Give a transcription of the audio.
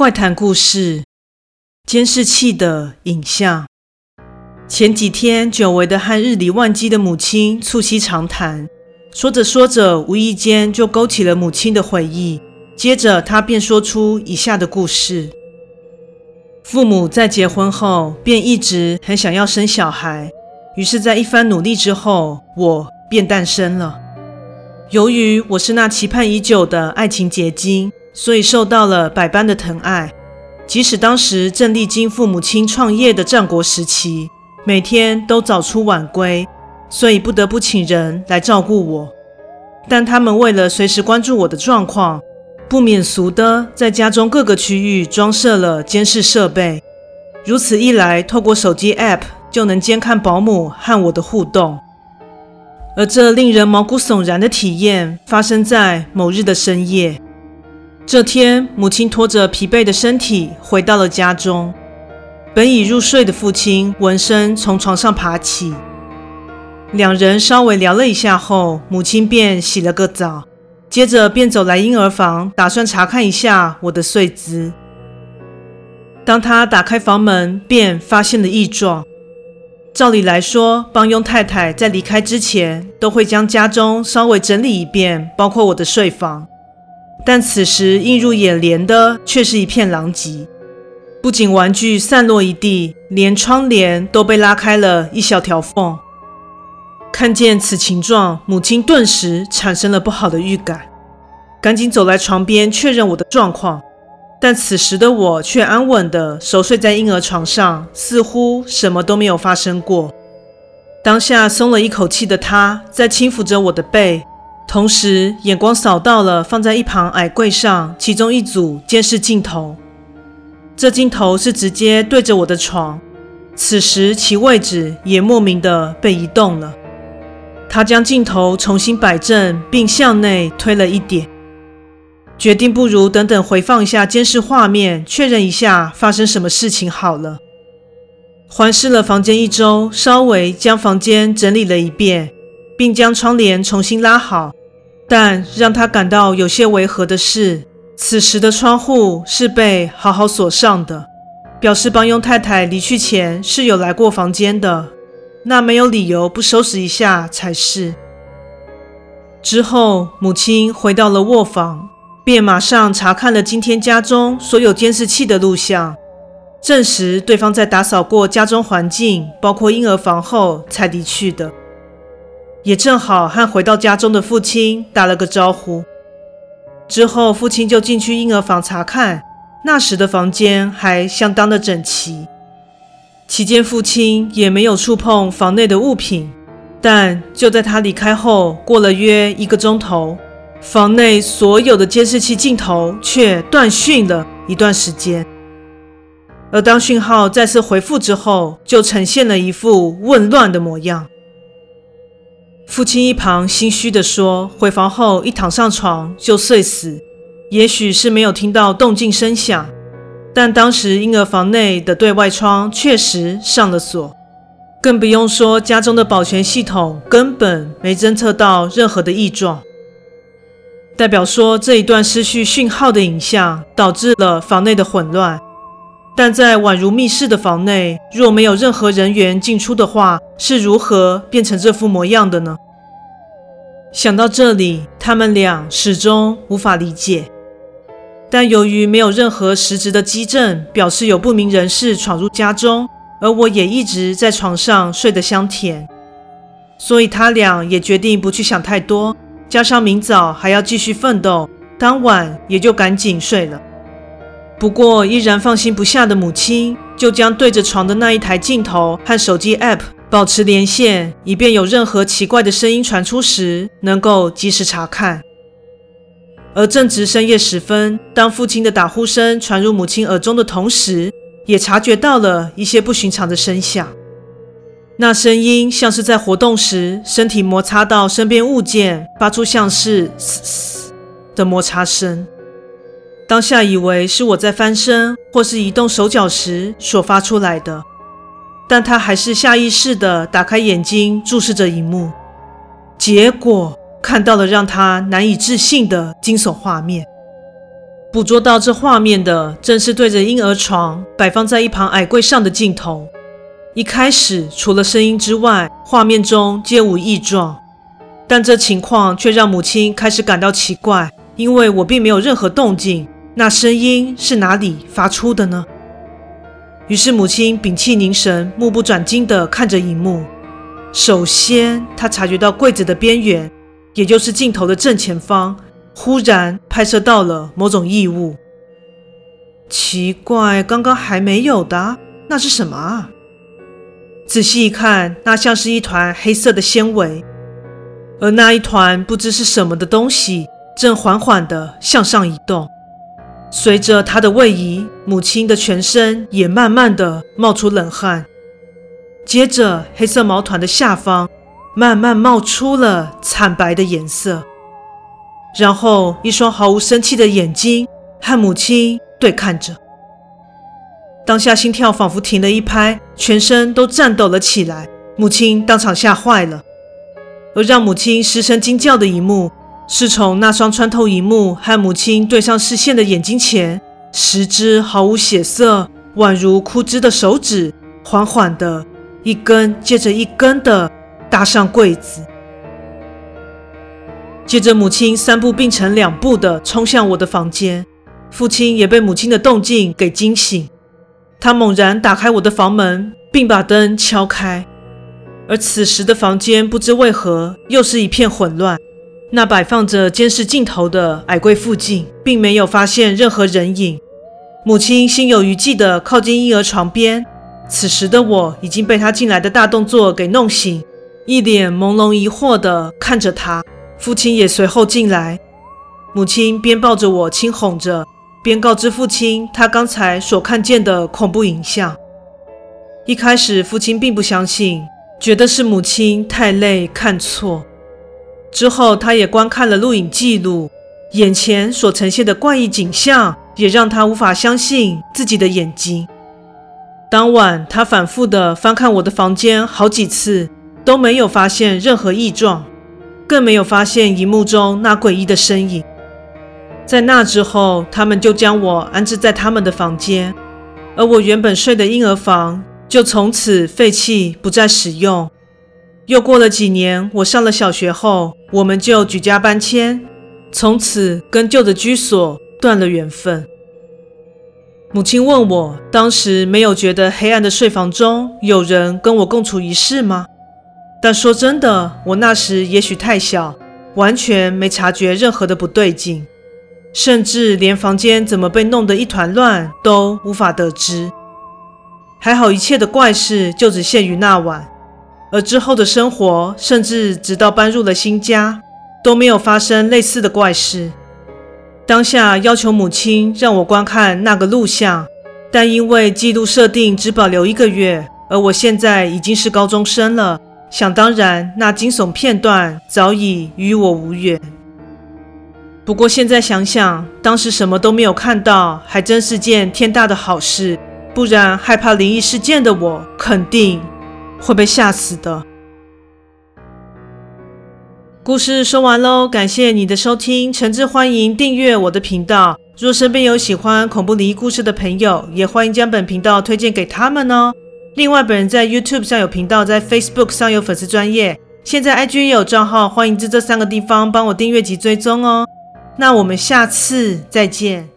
怪谈故事：监视器的影像。前几天，久违的和日理万机的母亲促膝长谈，说着说着，无意间就勾起了母亲的回忆。接着，她便说出以下的故事：父母在结婚后便一直很想要生小孩，于是，在一番努力之后，我便诞生了。由于我是那期盼已久的爱情结晶。所以受到了百般的疼爱，即使当时正历经父母亲创业的战国时期，每天都早出晚归，所以不得不请人来照顾我。但他们为了随时关注我的状况，不免俗的在家中各个区域装设了监视设备。如此一来，透过手机 App 就能监看保姆和我的互动。而这令人毛骨悚然的体验发生在某日的深夜。这天，母亲拖着疲惫的身体回到了家中。本已入睡的父亲闻声从床上爬起，两人稍微聊了一下后，母亲便洗了个澡，接着便走来婴儿房，打算查看一下我的睡姿。当他打开房门，便发现了异状。照理来说，帮佣太太在离开之前都会将家中稍微整理一遍，包括我的睡房。但此时映入眼帘的却是一片狼藉，不仅玩具散落一地，连窗帘都被拉开了一小条缝。看见此情状，母亲顿时产生了不好的预感，赶紧走来床边确认我的状况。但此时的我却安稳地熟睡在婴儿床上，似乎什么都没有发生过。当下松了一口气的她，在轻抚着我的背。同时，眼光扫到了放在一旁矮柜上其中一组监视镜头。这镜头是直接对着我的床，此时其位置也莫名的被移动了。他将镜头重新摆正，并向内推了一点，决定不如等等回放一下监视画面，确认一下发生什么事情好了。环视了房间一周，稍微将房间整理了一遍，并将窗帘重新拉好。但让他感到有些违和的是，此时的窗户是被好好锁上的，表示帮佣太太离去前是有来过房间的，那没有理由不收拾一下才是。之后，母亲回到了卧房，便马上查看了今天家中所有监视器的录像，证实对方在打扫过家中环境，包括婴儿房后才离去的。也正好和回到家中的父亲打了个招呼，之后父亲就进去婴儿房查看，那时的房间还相当的整齐。期间父亲也没有触碰房内的物品，但就在他离开后，过了约一个钟头，房内所有的监视器镜头却断讯了一段时间，而当讯号再次回复之后，就呈现了一副混乱的模样。父亲一旁心虚地说：“回房后一躺上床就睡死，也许是没有听到动静声响，但当时婴儿房内的对外窗确实上了锁，更不用说家中的保全系统根本没侦测到任何的异状，代表说这一段失去讯号的影像导致了房内的混乱。但在宛如密室的房内，若没有任何人员进出的话，是如何变成这副模样的呢？想到这里，他们俩始终无法理解。但由于没有任何实质的迹证表示有不明人士闯入家中，而我也一直在床上睡得香甜，所以他俩也决定不去想太多。加上明早还要继续奋斗，当晚也就赶紧睡了。不过，依然放心不下的母亲，就将对着床的那一台镜头和手机 App 保持连线，以便有任何奇怪的声音传出时，能够及时查看。而正值深夜时分，当父亲的打呼声传入母亲耳中的同时，也察觉到了一些不寻常的声响。那声音像是在活动时，身体摩擦到身边物件，发出像是“嘶嘶”的摩擦声。当下以为是我在翻身或是移动手脚时所发出来的，但他还是下意识地打开眼睛注视着荧幕，结果看到了让他难以置信的惊悚画面。捕捉到这画面的，正是对着婴儿床摆放在一旁矮柜上的镜头。一开始，除了声音之外，画面中皆无异状。但这情况却让母亲开始感到奇怪，因为我并没有任何动静，那声音是哪里发出的呢？于是母亲屏气凝神，目不转睛地看着荧幕。首先，她察觉到柜子的边缘，也就是镜头的正前方，忽然拍摄到了某种异物。奇怪，刚刚还没有的，那是什么啊？仔细一看，那像是一团黑色的纤维，而那一团不知是什么的东西，正缓缓地向上移动。随着他的位移，母亲的全身也慢慢的冒出冷汗。接着，黑色毛团的下方慢慢冒出了惨白的颜色。然后，一双毫无生气的眼睛和母亲对看着。当下心跳仿佛停了一拍，全身都颤抖了起来。母亲当场吓坏了。而让母亲失声惊叫的一幕。是从那双穿透荧幕和母亲对上视线的眼睛前，十只毫无血色、宛如枯枝的手指，缓缓地一根接着一根地搭上柜子。接着，母亲三步并成两步地冲向我的房间，父亲也被母亲的动静给惊醒。他猛然打开我的房门，并把灯敲开。而此时的房间不知为何又是一片混乱。那摆放着监视镜头的矮柜附近，并没有发现任何人影。母亲心有余悸地靠近婴儿床边，此时的我已经被他进来的大动作给弄醒，一脸朦胧疑惑地看着他。父亲也随后进来，母亲边抱着我轻哄着，边告知父亲他刚才所看见的恐怖影像。一开始，父亲并不相信，觉得是母亲太累看错。之后，他也观看了录影记录，眼前所呈现的怪异景象也让他无法相信自己的眼睛。当晚，他反复地翻看我的房间好几次，都没有发现任何异状，更没有发现荧幕中那诡异的身影。在那之后，他们就将我安置在他们的房间，而我原本睡的婴儿房就从此废弃，不再使用。又过了几年，我上了小学后，我们就举家搬迁，从此跟旧的居所断了缘分。母亲问我，当时没有觉得黑暗的睡房中有人跟我共处一室吗？但说真的，我那时也许太小，完全没察觉任何的不对劲，甚至连房间怎么被弄得一团乱都无法得知。还好，一切的怪事就只限于那晚。而之后的生活，甚至直到搬入了新家，都没有发生类似的怪事。当下要求母亲让我观看那个录像，但因为记录设定只保留一个月，而我现在已经是高中生了，想当然，那惊悚片段早已与我无缘。不过现在想想，当时什么都没有看到，还真是件天大的好事，不然害怕灵异事件的我，肯定。会被吓死的。故事说完喽，感谢你的收听，诚挚欢迎订阅我的频道。若身边有喜欢恐怖灵异故事的朋友，也欢迎将本频道推荐给他们哦。另外，本人在 YouTube 上有频道，在 Facebook 上有粉丝专业，现在 IG 也有账号，欢迎至这三个地方帮我订阅及追踪哦。那我们下次再见。